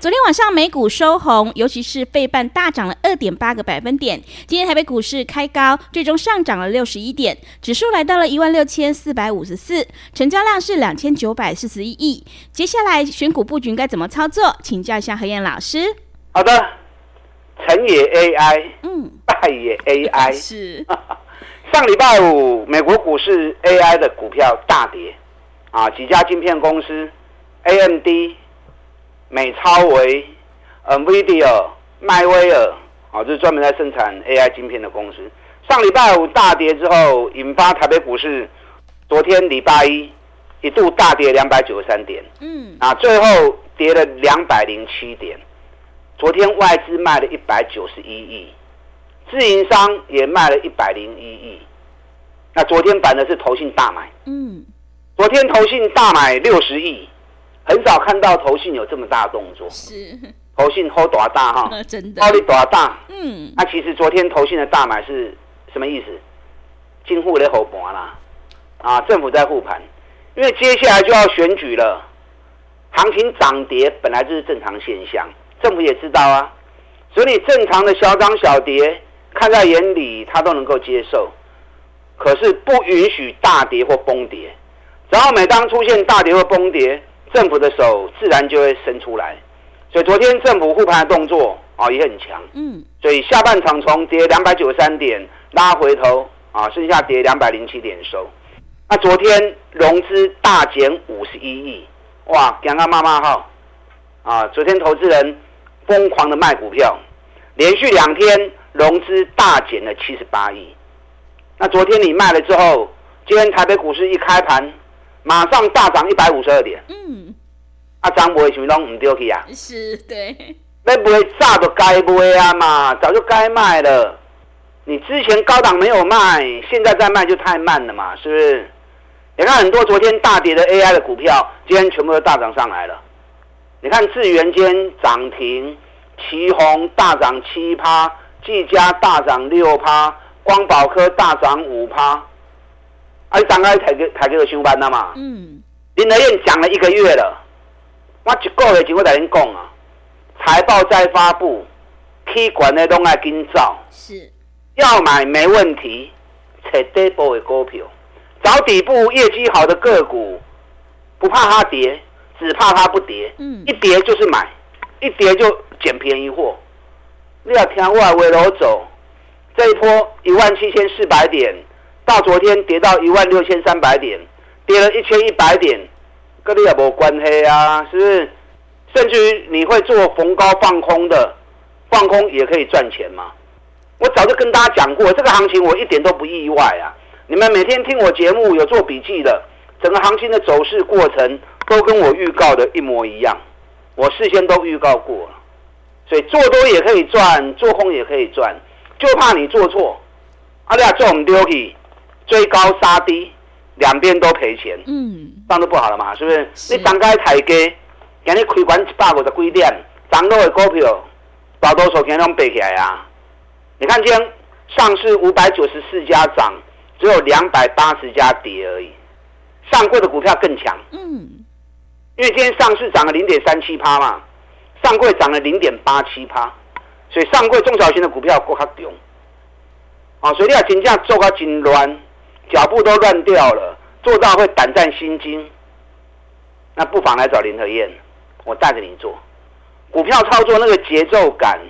昨天晚上美股收红，尤其是费半大涨了二点八个百分点。今天台北股市开高，最终上涨了六十一点，指数来到了一万六千四百五十四，成交量是两千九百四十一亿。接下来选股布局该怎么操作？请教一下何燕老师。好的，成也 AI，嗯，败也 AI。是。上礼拜五，美国股市 AI 的股票大跌，啊，几家晶片公司，AMD。美超维、NVIDIA、迈威尔，啊，这是专门在生产 AI 晶片的公司。上礼拜五大跌之后，引发台北股市昨天礼拜一一度大跌两百九十三点，嗯，啊，最后跌了两百零七点。昨天外资卖了一百九十一亿，自营商也卖了一百零一亿。那昨天反的是投信大买，嗯，昨天投信大买六十亿。很少看到投信有这么大的动作，是。投信好大大哈，真的，好你大大，嗯，那、啊、其实昨天投信的大买是什么意思？进户的护盘啦，啊，政府在护盘，因为接下来就要选举了，行情涨跌本来就是正常现象，政府也知道啊，所以你正常的小涨小跌看在眼里，他都能够接受，可是不允许大跌或崩跌，然后每当出现大跌或崩跌。政府的手自然就会伸出来，所以昨天政府护盘的动作啊也很强，嗯，所以下半场从跌两百九十三点拉回头啊，剩下跌两百零七点收。那昨天融资大减五十一亿，哇，刚刚骂骂号啊！昨天投资人疯狂的卖股票，连续两天融资大减了七十八亿。那昨天你卖了之后，今天台北股市一开盘。马上大涨一百五十二点。嗯，啊，涨不会什么都唔丢去啊？是，对。那不会炸都该卖啊嘛，早就该卖了。你之前高档没有卖，现在再卖就太慢了嘛，是不是？你看很多昨天大跌的 AI 的股票，今天全部都大涨上来了。你看智元间涨停，奇宏大涨七趴，技嘉大涨六趴，光宝科大涨五趴。啊！你刚刚才给台给我上班了嘛？嗯。林德燕讲了一个月了，我一个月前我在跟你讲啊，财报再发布，可管的都爱跟照。是。要买没问题，找底部的股票，找底部业绩好的个股，不怕它跌，只怕它不跌。嗯。一跌就是买，一跌就捡便宜货。你要听我的话路走，这一波一万七千四百点。到昨天跌到一万六千三百点，跌了一千一百点，跟你也没关系啊，是不是？甚至于你会做逢高放空的，放空也可以赚钱嘛。我早就跟大家讲过，这个行情我一点都不意外啊。你们每天听我节目有做笔记的，整个行情的走势过程都跟我预告的一模一样，我事先都预告过了。所以做多也可以赚，做空也可以赚，就怕你做错。阿你做唔丢去。追高杀低，两边都赔钱，嗯，这样都不好了嘛，是不是？是你涨开抬价，今日开盘一百五十几点，涨落的股票，大多数今天都背起来啊。你看今天上市五百九十四家涨，只有两百八十家跌而已。上柜的股票更强，嗯，因为今天上市涨了零点三七趴嘛，上柜涨了零点八七趴，所以上柜中小型的股票够较强。啊，所以你要真正做个真乱。脚步都乱掉了，做到会胆战心惊。那不妨来找林和燕，我带着你做股票操作，那个节奏感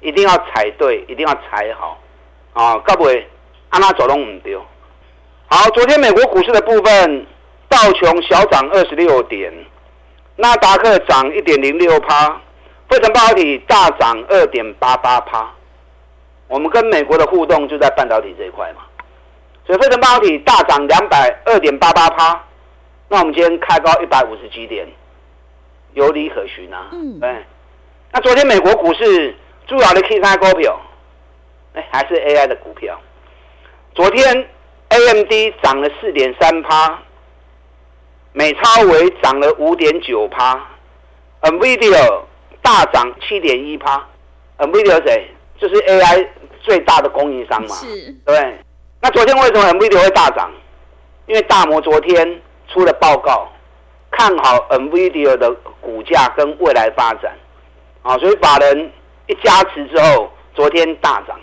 一定要踩对，一定要踩好啊！该不会按他走拢唔丢。好，昨天美国股市的部分，道琼小涨二十六点，纳达克涨一点零六趴，费城半导体大涨二点八八趴。我们跟美国的互动就在半导体这一块嘛。所以费城半导体大涨两百二点八八趴，那我们今天开高一百五十几点，有理可循啊。嗯，对。那昨天美国股市主要的 K 三股票，哎，还是 AI 的股票。昨天 AMD 涨了四点三趴，美超微涨了五点九趴，NVIDIA 大涨七点一趴。NVIDIA 谁？就是 AI 最大的供应商嘛。是。对。那昨天为什么 NVIDIA 会大涨？因为大摩昨天出了报告，看好 NVIDIA 的股价跟未来发展，啊，所以法人一加持之后，昨天大涨。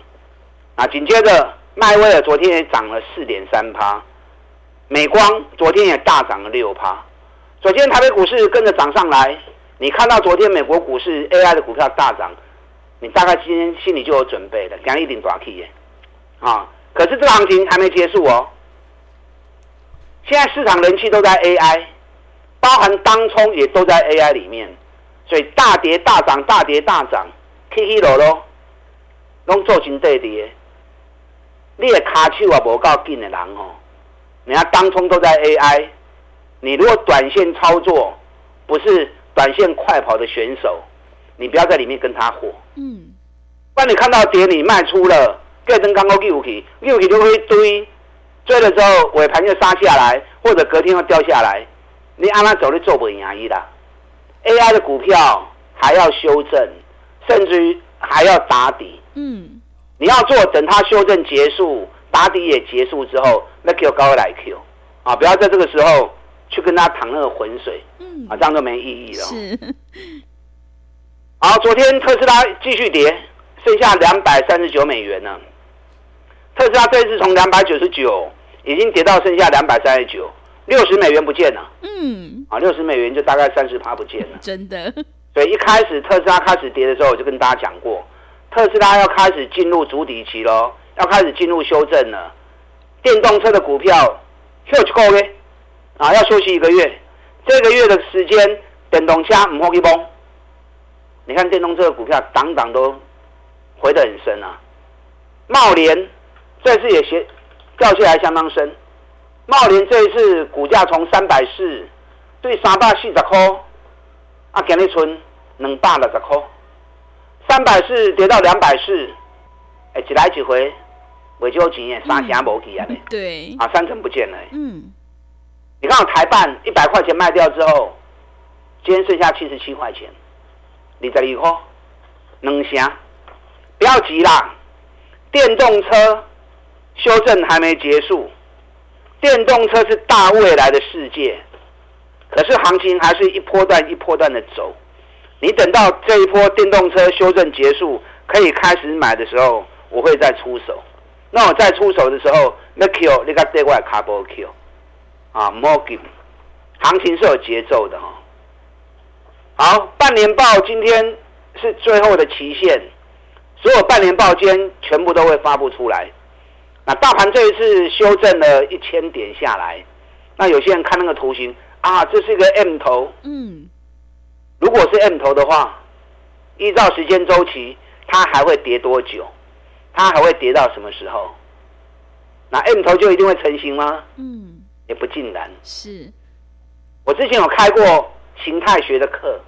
啊，紧接着迈威尔昨天也涨了四点三趴，美光昨天也大涨了六趴。昨天台北股市跟着涨上来，你看到昨天美国股市 AI 的股票大涨，你大概今天心里就有准备了，讲一定大起耶，啊。可是这个行情还没结束哦。现在市场人气都在 AI，包含当冲也都在 AI 里面，所以大跌大涨，大跌大涨，起起落落，拢做成对跌。你的卡手啊，无够紧的人哦，人家当冲都在 AI，你如果短线操作，不是短线快跑的选手，你不要在里面跟他火。嗯。不然你看到跌，你卖出了。个灯刚刚溜起，溜起就会追，追了之后尾盘就杀下来，或者隔天又掉下来，你按他走的做不赢伊啦。AI 的股票还要修正，甚至于还要打底。嗯，你要做，等它修正结束，打底也结束之后，那 Q 高来 Q 啊，不要在这个时候去跟他淌那个浑水，嗯，啊，这样就没意义了。是。好，昨天特斯拉继续跌，剩下两百三十九美元呢。特斯拉这次从两百九十九已经跌到剩下两百三十九，六十美元不见了。嗯，啊，六十美元就大概三十趴不见了。真的。所以一开始特斯拉开始跌的时候，我就跟大家讲过，特斯拉要开始进入主底期喽，要开始进入修正了。电动车的股票休息够嘞，啊，要休息一个月。这个月的时间，电动车唔好去崩。你看电动车的股票，档档都回得很深啊。茂联。这次也斜掉下来相当深，茂林这一次股价从三百四对三百四十块，啊，今日存两百六十块，三百四跌到两百四，哎，一来一回，未少钱耶，三成无去啊，对，啊，三成不见了。嗯，你看我台半一百块钱卖掉之后，今天剩下七十七块钱，二十二块，两成，不要急啦，电动车。修正还没结束，电动车是大未来的世界，可是行情还是一波段一波段的走。你等到这一波电动车修正结束，可以开始买的时候，我会再出手。那我再出手的时候，那 Q 那个对外卡波 Q 啊，Morgan，行情是有节奏的哈。好，半年报今天是最后的期限，所有半年报今天全部都会发布出来。那大盘这一次修正了一千点下来，那有些人看那个图形啊，这是一个 M 头。嗯，如果是 M 头的话，依照时间周期，它还会跌多久？它还会跌到什么时候？那 M 头就一定会成型吗？嗯，也不尽然。是，我之前有开过形态学的课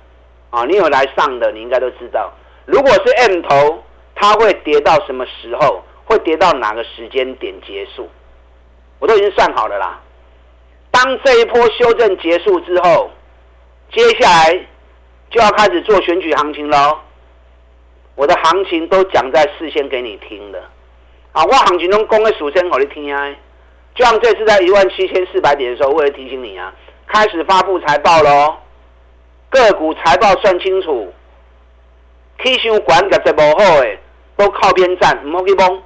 啊，你有来上的，你应该都知道，如果是 M 头，它会跌到什么时候？会跌到哪个时间点结束？我都已经算好了啦。当这一波修正结束之后，接下来就要开始做选举行情喽。我的行情都讲在事先给你听的啊，我行情中公开数先给你听啊。就像这次在一万七千四百点的时候，我也提醒你啊，开始发布财报喽。个股财报算清楚，气象管个这么好诶，都靠边站，唔好去崩。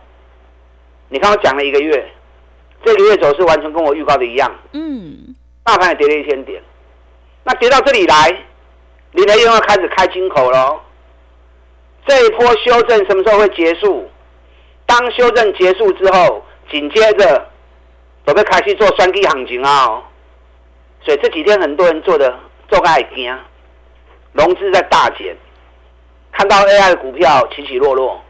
你看我讲了一个月，这个月走势完全跟我预告的一样。嗯，大盘也跌了一千点，那跌到这里来，你的又要开始开金口喽。这一波修正什么时候会结束？当修正结束之后，紧接着准备开始做双底行情啊。所以这几天很多人做的做个爱惊，融资在大减，看到 AI 的股票起起落落。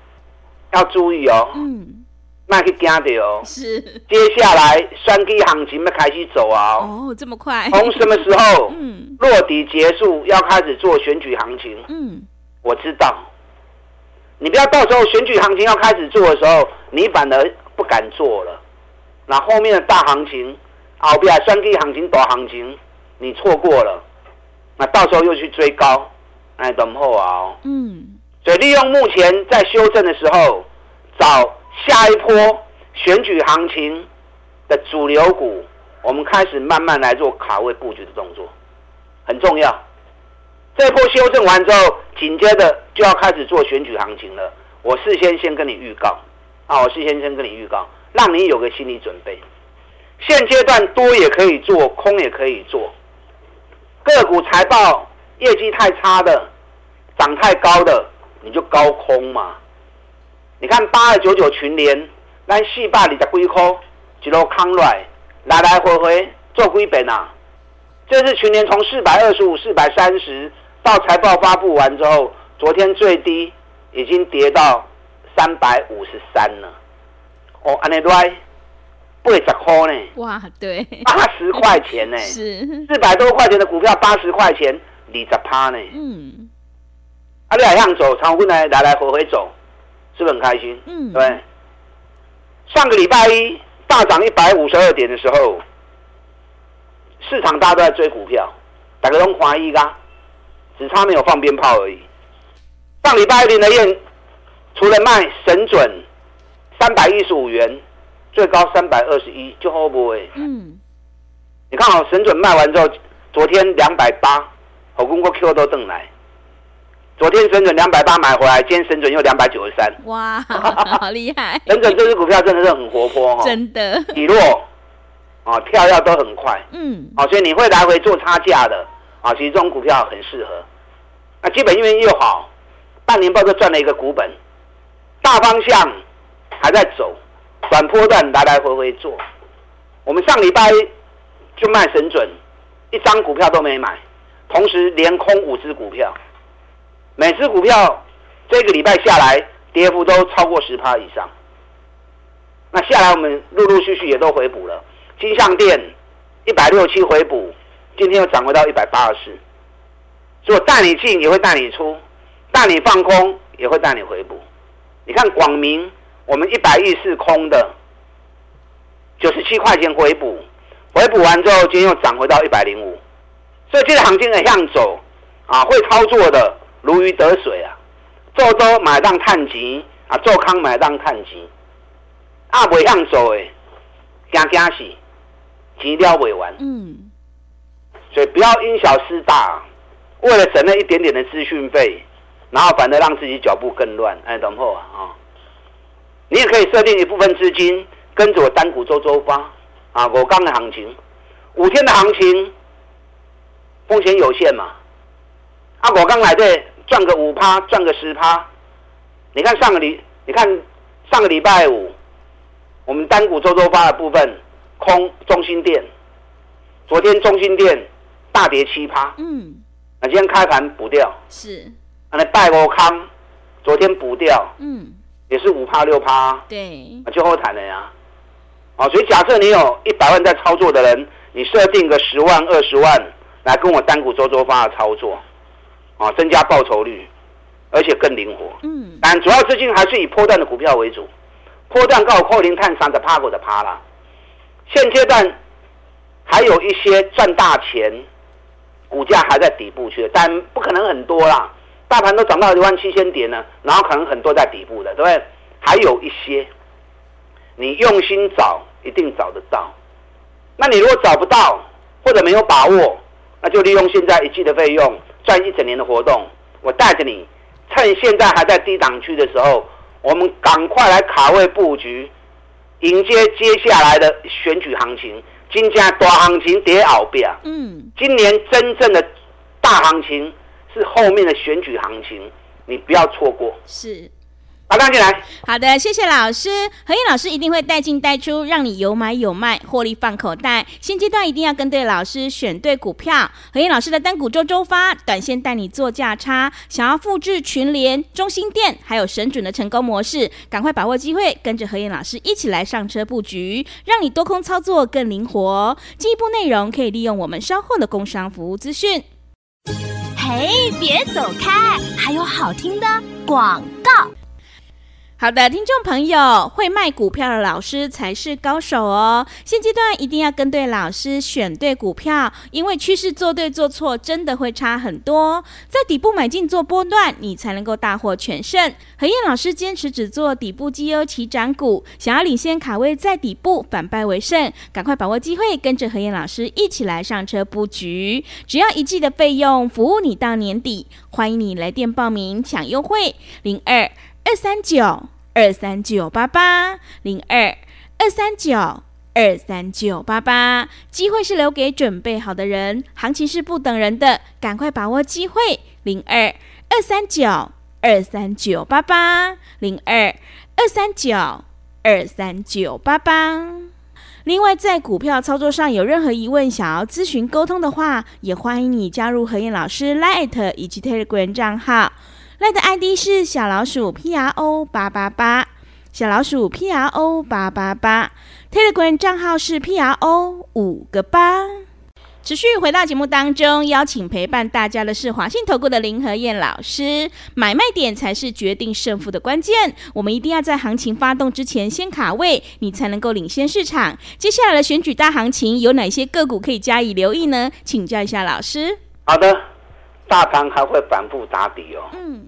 要注意哦。嗯。卖去惊的哦。是。接下来选举行情要开始走啊。哦，这么快。从什么时候？嗯。落底结束，要开始做选举行情。嗯。我知道。你不要到时候选举行情要开始做的时候，你反而不敢做了。那后面的大行情，后边选举行情、大行情，你错过了，那到时候又去追高，哎，等候啊。嗯。所以利用目前在修正的时候，找下一波选举行情的主流股，我们开始慢慢来做卡位布局的动作，很重要。这波修正完之后，紧接着就要开始做选举行情了。我事先先跟你预告，啊，我事先先跟你预告，让你有个心理准备。现阶段多也可以做，空也可以做。个股财报业绩太差的，涨太高的。你就高空嘛？你看八二九九群联，咱四百二十几块，一路扛来，来来回回做几遍啊？这次群联从四百二十五、四百三十到财报发布完之后，昨天最低已经跌到三百五十三了。哦，安尼来八十块呢？哇，对，八十块钱呢？是四百多块钱的股票，八十块钱，二十趴呢？嗯。啊，你还想走，常温来来来回回走，是不是很开心？嗯，对。上个礼拜一大涨一百五十二点的时候，市场大家都在追股票，大家都怀疑啦，只差没有放鞭炮而已。上礼拜一林德燕除了卖神准三百一十五元，最高三百二十一，就 hold 不回。嗯。你看好神准卖完之后，昨天两百八，好公过 Q 都登来。昨天神准两百八买回来，今天神准又两百九十三。哇，好厉害！神准这支股票真的是很活泼哈，真的。底落啊，跳跃都很快。嗯，啊，所以你会来回做差价的啊，其实这种股票很适合。那基本因为又好，半年报就赚了一个股本，大方向还在走，短波段来来回回做。我们上礼拜就卖神准，一张股票都没买，同时连空五只股票。每只股票这个礼拜下来，跌幅都超过十趴以上。那下来我们陆陆续续也都回补了。金像电一百六七回补，今天又涨回到一百八十四。所以我带你进也会带你出，带你放空也会带你回补。你看广明，我们一百亿是空的九十七块钱回补，回补完之后今天又涨回到一百零五。所以这个行情的向走啊，会操作的。如鱼得水啊！做多买当探钱啊，做空买当探钱，啊，未样做诶，惊惊死，钱了未完。嗯，所以不要因小失大，为了省那一点点的资讯费，然后反而让自己脚步更乱。哎，等后啊，你也可以设定一部分资金跟着我单股周周发啊，我刚的行情，五天的行情，风险有限嘛。啊，我刚来的。赚个五趴，赚个十趴。你看上个礼，你看上个礼拜五，我们单股周周发的部分空中心店，昨天中心店大跌七趴。嗯，那今天开盘补掉。是。那拜国康昨天补掉。嗯，也是五趴六趴。对。就后谈了呀。哦，所以假设你有一百万在操作的人，你设定个十万二十万来跟我单股周周发的操作。啊，增加报酬率，而且更灵活。嗯，但主要资金还是以波段的股票为主，波段高扣零碳三的趴过的趴啦。现阶段还有一些赚大钱，股价还在底部区，但不可能很多啦。大盘都涨到一万七千点了，然后可能很多在底部的，对不对？还有一些，你用心找，一定找得到。那你如果找不到或者没有把握，那就利用现在一季的费用。赚一整年的活动，我带着你，趁现在还在低档区的时候，我们赶快来卡位布局，迎接接下来的选举行情。今天大行情跌鳌边，嗯，今年真正的大行情是后面的选举行情，你不要错过。是，好，大家进来。好的，谢谢老师。何燕老师一定会带进带出，让你有买有卖，获利放口袋。现阶段一定要跟对老师，选对股票。何燕老师的单股周周发，短线带你做价差。想要复制群联、中心店还有神准的成功模式，赶快把握机会，跟着何燕老师一起来上车布局，让你多空操作更灵活。进一步内容可以利用我们稍后的工商服务资讯。嘿，别走开，还有好听的广告。好的，听众朋友，会卖股票的老师才是高手哦。现阶段一定要跟对老师，选对股票，因为趋势做对做错真的会差很多。在底部买进做波段，你才能够大获全胜。何燕老师坚持只做底部绩优起涨股，想要领先卡位在底部，反败为胜，赶快把握机会，跟着何燕老师一起来上车布局。只要一季的费用，服务你到年底。欢迎你来电报名抢优惠，零二。二三九二三九八八零二二三九二三九八八，机会是留给准备好的人，行情是不等人的，赶快把握机会。零二二三九二三九八八零二二三九二三九八八。另外，在股票操作上有任何疑问，想要咨询沟通的话，也欢迎你加入何燕老师 Light 以及 Telegram 账号。赖的 ID 是小老鼠 P R O 八八八，小老鼠 P R O 八八八，Telegram 账号是 P R O 五个八。持续回到节目当中，邀请陪伴大家的是华信投顾的林和燕老师。买卖点才是决定胜负的关键，我们一定要在行情发动之前先卡位，你才能够领先市场。接下来的选举大行情有哪些个股可以加以留意呢？请教一下老师。好的。大盘还会反复打底哦。嗯，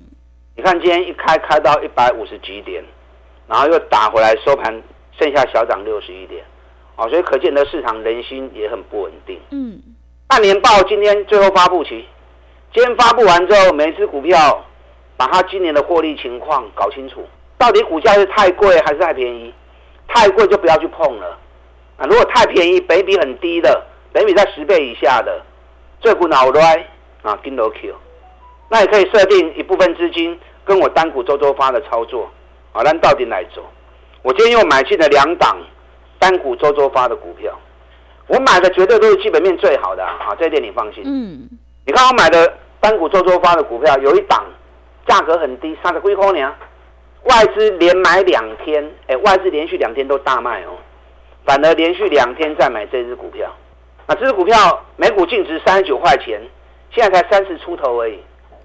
你看今天一开开到一百五十几点，然后又打回来收盘，剩下小涨六十一点，哦，所以可见的市场人心也很不稳定。嗯，半年报今天最后发布期，今天发布完之后，每一只股票把它今年的获利情况搞清楚，到底股价是太贵还是太便宜？太贵就不要去碰了啊！如果太便宜，北比很低的，北比在十倍以下的，这股脑袋。啊，跟楼 Q，那也可以设定一部分资金跟我单股周周发的操作，啊，那到底哪走？我今天又买进了两档单股周周发的股票，我买的绝对都是基本面最好的啊，这一点你放心。嗯，你看我买的单股周周发的股票，有一档价格很低，三十几块呢，外资连买两天，哎、欸，外资连续两天都大卖哦，反而连续两天再买这支股票，那这支股票每股净值三十九块钱。现在才三十出头而已，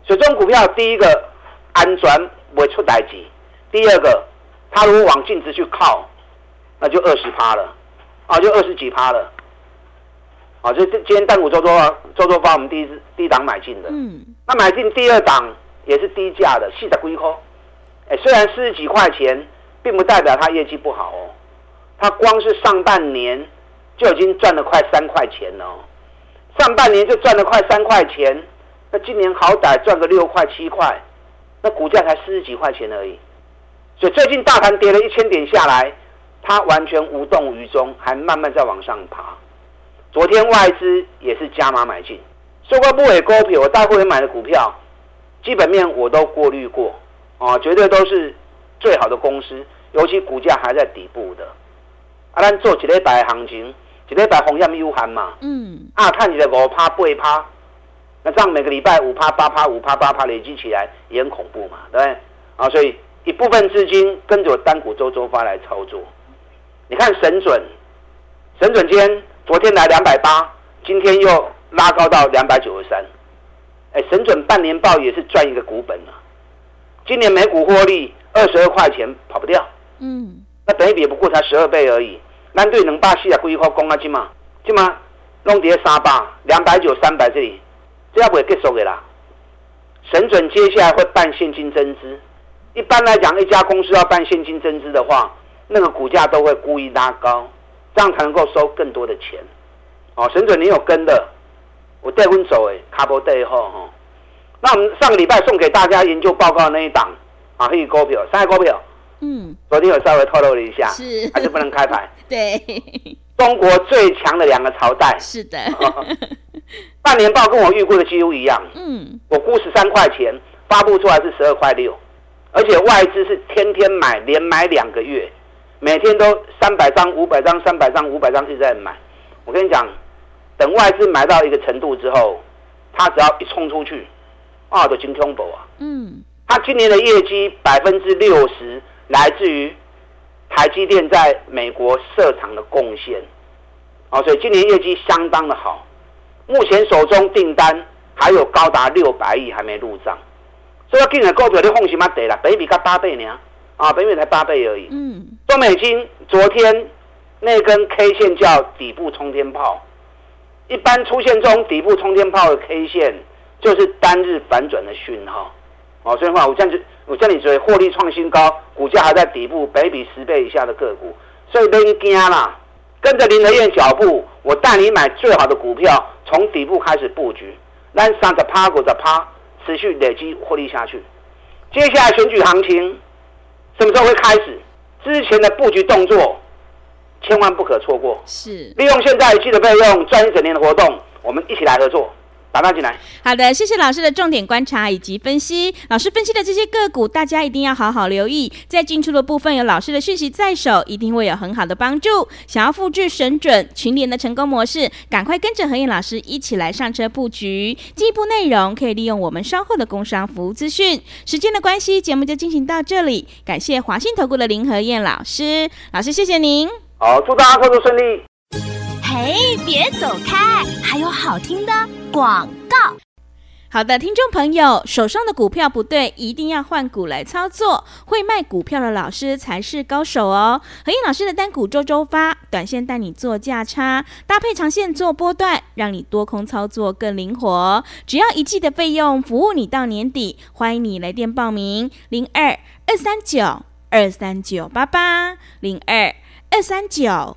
所以这种股票，第一个安全不会出代志，第二个它如果往净值去靠，那就二十趴了，啊，就二十几趴了，啊，就今天单股周周周周发我们第一次第一档买进的，嗯，那买进第二档也是低价的，四十几块，哎，虽然四十几块钱，并不代表它业绩不好哦，它光是上半年就已经赚了快三块钱了哦。上半年就赚了快三块钱，那今年好歹赚个六块七块，那股价才四十几块钱而已。所以最近大盘跌了一千点下来，它完全无动于衷，还慢慢在往上爬。昨天外资也是加码买进，收购不尾股票，我大会员买的股票，基本面我都过滤过，啊，绝对都是最好的公司，尤其股价还在底部的。啊，咱做几礼拜行情。一礼拜红叶有限嘛？嗯，啊，看起来五趴八趴，那这样每个礼拜五趴八趴五趴八趴累积起来也很恐怖嘛，对不对？啊，所以一部分资金跟着我单股周周发来操作。你看神准，神准今天昨天来两百八，今天又拉高到两百九十三。哎，神准半年报也是赚一个股本啊。今年每股获利二十二块钱跑不掉。嗯，那等于也不过才十二倍而已。咱对两百四十几块讲啊，今嘛，今嘛弄跌三百、两百九、三百这里，这要不会结束的啦。神准接下来会办现金增资，一般来讲，一家公司要办现金增资的话，那个股价都会故意拉高，这样才能够收更多的钱。哦，神准你有跟的，我带分走诶，卡波带后哈。那我们上个礼拜送给大家研究报告那一档啊，黑股票，三个股票。嗯，昨天有稍微透露了一下，是还是不能开牌？对，中国最强的两个朝代，是的。半年报跟我预估的几乎一样。嗯，我估十三块钱，发布出来是十二块六，而且外资是天天买，连买两个月，每天都三百张、五百张、三百张、五百张一直在买。我跟你讲，等外资买到一个程度之后，他只要一冲出去，啊，就金通宝啊。嗯。他今年的业绩百分之六十来自于台积电在美国设厂的贡献，啊，所以今年业绩相当的好。目前手中订单还有高达六百亿还没入账，所以今年股票你放心嘛得了，本益比才八倍呢，啊，本益比才八倍而已。嗯。中美金昨天那根 K 线叫底部冲天炮，一般出现这种底部冲天炮的 K 线，就是单日反转的讯号。哦，所以话我这样子，我叫你注意获利创新高，股价还在底部，北比十倍以下的个股，所以别惊啦，跟着林德燕脚步，我带你买最好的股票，从底部开始布局，让三十趴、股的趴持续累积获利下去。接下来选举行情什么时候会开始？之前的布局动作千万不可错过。是，利用现在一季的费用赚一整年的活动，我们一起来合作。打打进来。好的，谢谢老师的重点观察以及分析。老师分析的这些个股，大家一定要好好留意。在进出的部分，有老师的讯息在手，一定会有很好的帮助。想要复制神准群联的成功模式，赶快跟着何燕老师一起来上车布局。进一步内容可以利用我们稍后的工商服务资讯。时间的关系，节目就进行到这里。感谢华信投顾的林和燕老师，老师谢谢您。好，祝大家操作顺利。哎，别走开，还有好听的。广告，好的，听众朋友，手上的股票不对，一定要换股来操作。会卖股票的老师才是高手哦。和彦老师的单股周周发，短线带你做价差，搭配长线做波段，让你多空操作更灵活。只要一季的费用，服务你到年底。欢迎你来电报名：零二二三九二三九八八零二二三九。